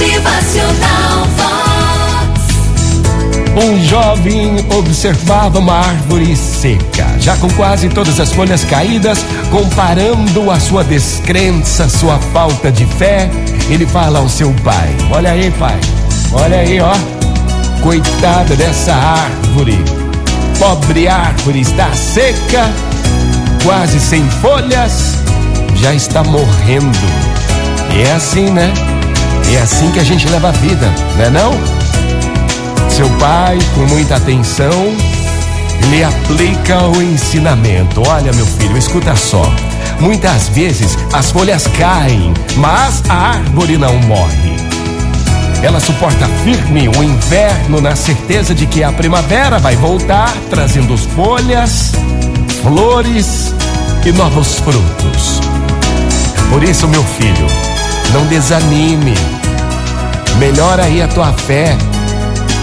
Motivacional Vox. Um jovem observava uma árvore seca, já com quase todas as folhas caídas, comparando a sua descrença, sua falta de fé. Ele fala ao seu pai: Olha aí, pai, olha aí, ó, coitada dessa árvore. Pobre árvore está seca, quase sem folhas, já está morrendo. E é assim, né? É assim que a gente leva a vida, não é não? Seu pai, com muita atenção, lhe aplica o ensinamento. Olha, meu filho, escuta só. Muitas vezes as folhas caem, mas a árvore não morre. Ela suporta firme o inverno na certeza de que a primavera vai voltar, trazendo folhas, flores e novos frutos. Por isso, meu filho, não desanime. Melhora aí a tua fé.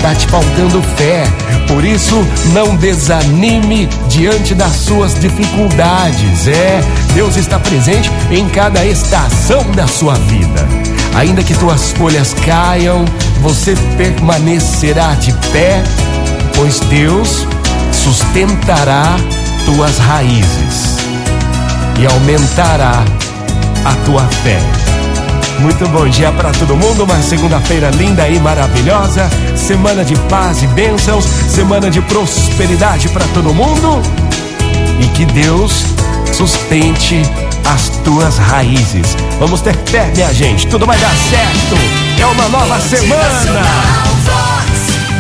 Tá te faltando fé. Por isso, não desanime diante das suas dificuldades. É, Deus está presente em cada estação da sua vida. Ainda que tuas folhas caiam, você permanecerá de pé, pois Deus sustentará tuas raízes e aumentará a tua fé. Muito bom dia para todo mundo, uma segunda-feira linda e maravilhosa, semana de paz e bênçãos, semana de prosperidade para todo mundo e que Deus sustente as tuas raízes. Vamos ter fé, minha gente, tudo vai dar certo. É uma nova semana.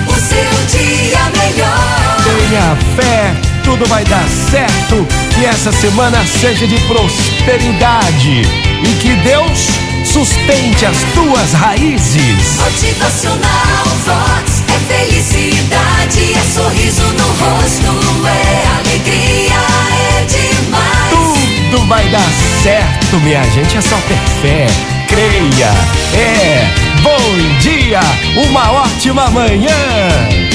O seu dia melhor. Tenha fé, tudo vai dar certo. Que essa semana seja de prosperidade e que Deus sustente as tuas raízes. Motivacional Vox. É felicidade, é sorriso no rosto, é alegria, é demais. Tudo vai dar certo, minha gente. É só ter fé. Creia. É. Bom dia. Uma ótima manhã.